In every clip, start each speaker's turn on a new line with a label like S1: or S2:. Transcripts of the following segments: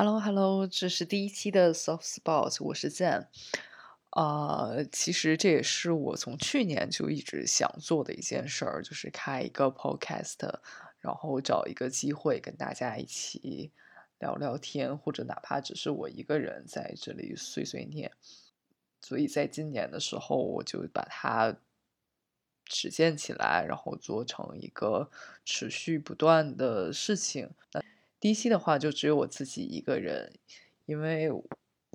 S1: Hello Hello，这是第一期的 Soft Spot，我是 Zen。呃，其实这也是我从去年就一直想做的一件事儿，就是开一个 Podcast，然后找一个机会跟大家一起聊聊天，或者哪怕只是我一个人在这里碎碎念。所以在今年的时候，我就把它实现起来，然后做成一个持续不断的事情。第一期的话就只有我自己一个人，因为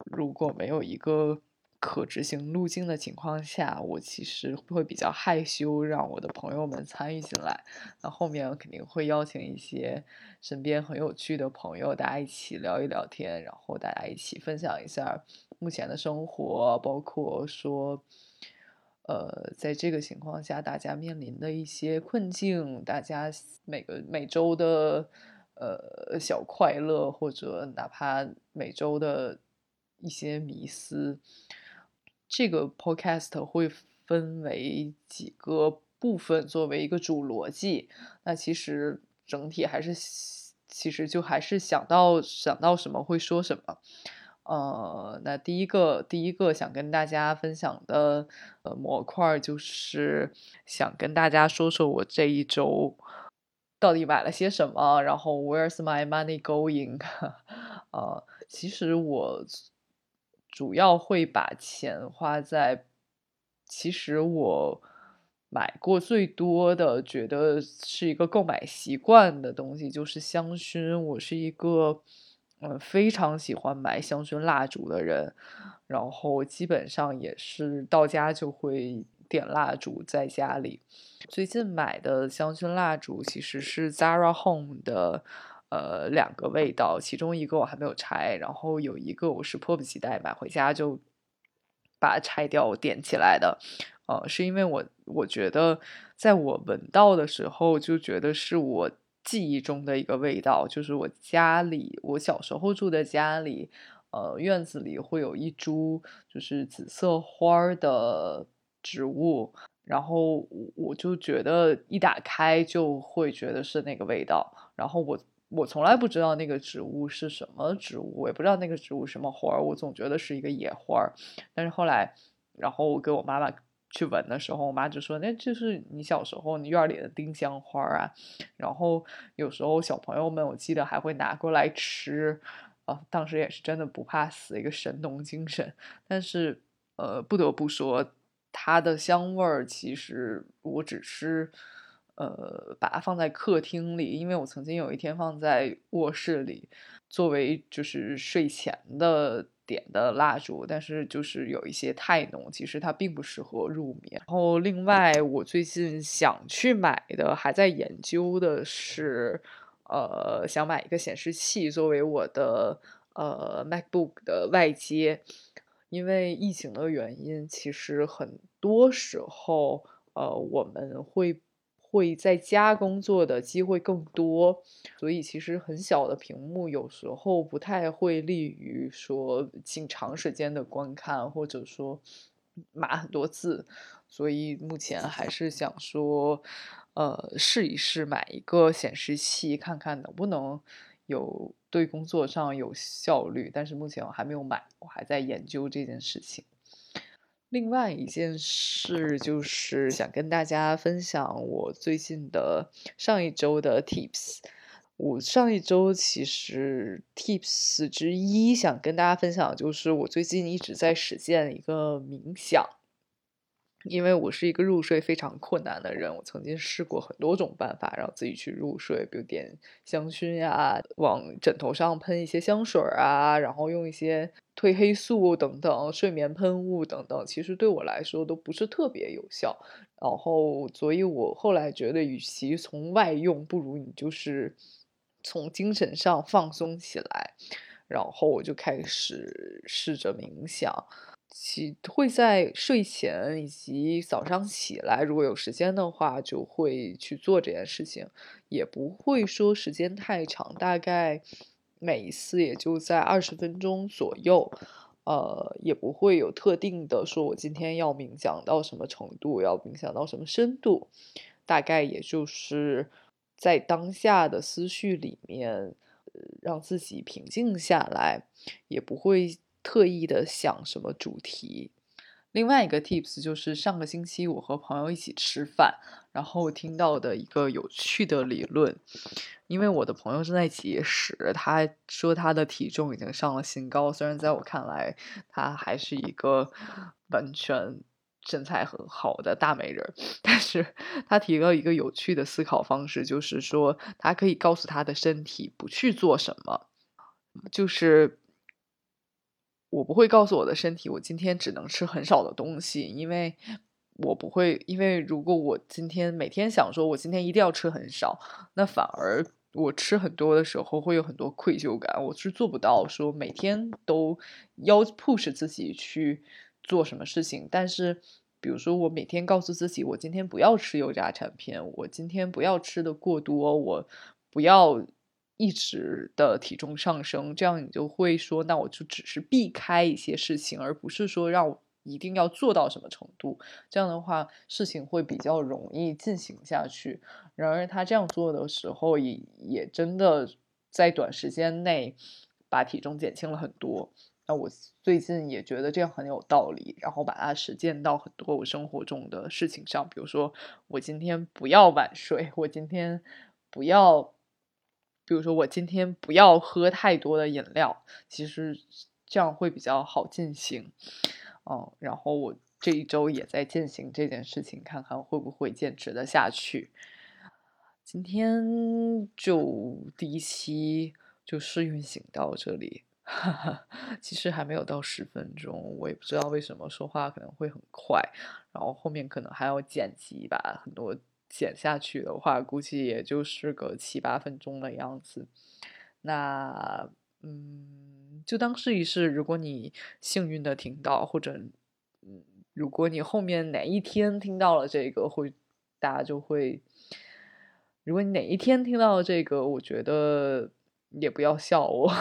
S1: 如果没有一个可执行路径的情况下，我其实会比较害羞，让我的朋友们参与进来。那后面肯定会邀请一些身边很有趣的朋友，大家一起聊一聊天，然后大家一起分享一下目前的生活，包括说，呃，在这个情况下大家面临的一些困境，大家每个每周的。呃，小快乐或者哪怕每周的一些迷思，这个 podcast 会分为几个部分作为一个主逻辑。那其实整体还是，其实就还是想到想到什么会说什么。呃，那第一个第一个想跟大家分享的呃模块就是想跟大家说说我这一周。到底买了些什么？然后 Where's my money going？呃，其实我主要会把钱花在，其实我买过最多的，觉得是一个购买习惯的东西，就是香薰。我是一个嗯非常喜欢买香薰蜡烛的人，然后基本上也是到家就会。点蜡烛在家里，最近买的香薰蜡烛其实是 Zara Home 的，呃，两个味道，其中一个我还没有拆，然后有一个我是迫不及待买回家就把它拆掉点起来的，呃，是因为我我觉得在我闻到的时候就觉得是我记忆中的一个味道，就是我家里我小时候住的家里，呃，院子里会有一株就是紫色花的。植物，然后我就觉得一打开就会觉得是那个味道，然后我我从来不知道那个植物是什么植物，我也不知道那个植物什么花儿，我总觉得是一个野花儿，但是后来，然后我给我妈妈去闻的时候，我妈就说那就是你小时候你院里的丁香花啊，然后有时候小朋友们我记得还会拿过来吃，啊，当时也是真的不怕死，一个神农精神，但是呃不得不说。它的香味儿其实我只是，呃，把它放在客厅里，因为我曾经有一天放在卧室里，作为就是睡前的点的蜡烛，但是就是有一些太浓，其实它并不适合入眠。然后另外，我最近想去买的，还在研究的是，呃，想买一个显示器作为我的呃 MacBook 的外接。因为疫情的原因，其实很多时候，呃，我们会会在家工作的机会更多，所以其实很小的屏幕有时候不太会利于说进长时间的观看，或者说码很多字，所以目前还是想说，呃，试一试买一个显示器，看看能不能。有对工作上有效率，但是目前我还没有买，我还在研究这件事情。另外一件事就是想跟大家分享我最近的上一周的 tips。我上一周其实 tips 之一想跟大家分享，就是我最近一直在实践一个冥想。因为我是一个入睡非常困难的人，我曾经试过很多种办法让自己去入睡，比如点香薰呀，往枕头上喷一些香水啊，然后用一些褪黑素等等睡眠喷雾等等，其实对我来说都不是特别有效。然后，所以我后来觉得，与其从外用，不如你就是从精神上放松起来。然后我就开始试着冥想。起会在睡前以及早上起来，如果有时间的话，就会去做这件事情，也不会说时间太长，大概每一次也就在二十分钟左右，呃，也不会有特定的说我今天要冥想到什么程度，要冥想到什么深度，大概也就是在当下的思绪里面让自己平静下来，也不会特意的想什么主题。另外一个 tips 就是上个星期我和朋友一起吃饭，然后听到的一个有趣的理论。因为我的朋友正在节食，他说他的体重已经上了新高。虽然在我看来，他还是一个完全身材很好的大美人，但是他提了一个有趣的思考方式，就是说他可以告诉他的身体不去做什么，就是。我不会告诉我的身体，我今天只能吃很少的东西，因为我不会，因为如果我今天每天想说，我今天一定要吃很少，那反而我吃很多的时候会有很多愧疚感，我是做不到说每天都要 push 自己去做什么事情。但是，比如说我每天告诉自己，我今天不要吃油炸产品，我今天不要吃的过多，我不要。一直的体重上升，这样你就会说，那我就只是避开一些事情，而不是说让我一定要做到什么程度。这样的话，事情会比较容易进行下去。然而，他这样做的时候，也也真的在短时间内把体重减轻了很多。那我最近也觉得这样很有道理，然后把它实践到很多我生活中的事情上，比如说我今天不要晚睡，我今天不要。比如说，我今天不要喝太多的饮料，其实这样会比较好进行。哦，然后我这一周也在践行这件事情，看看会不会坚持的下去。今天就第一期就试运行到这里，哈 哈其实还没有到十分钟，我也不知道为什么说话可能会很快，然后后面可能还要剪辑吧，很多。剪下去的话，估计也就是个七八分钟的样子。那，嗯，就当试一试。如果你幸运的听到，或者，嗯，如果你后面哪一天听到了这个，会大家就会，如果你哪一天听到这个，我觉得也不要笑我，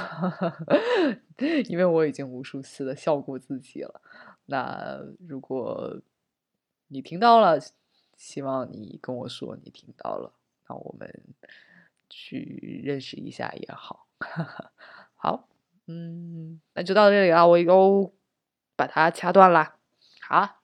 S1: 因为我已经无数次的笑过自己了。那如果你听到了，希望你跟我说你听到了，那我们去认识一下也好。好，嗯，那就到这里了，我又把它掐断了。好。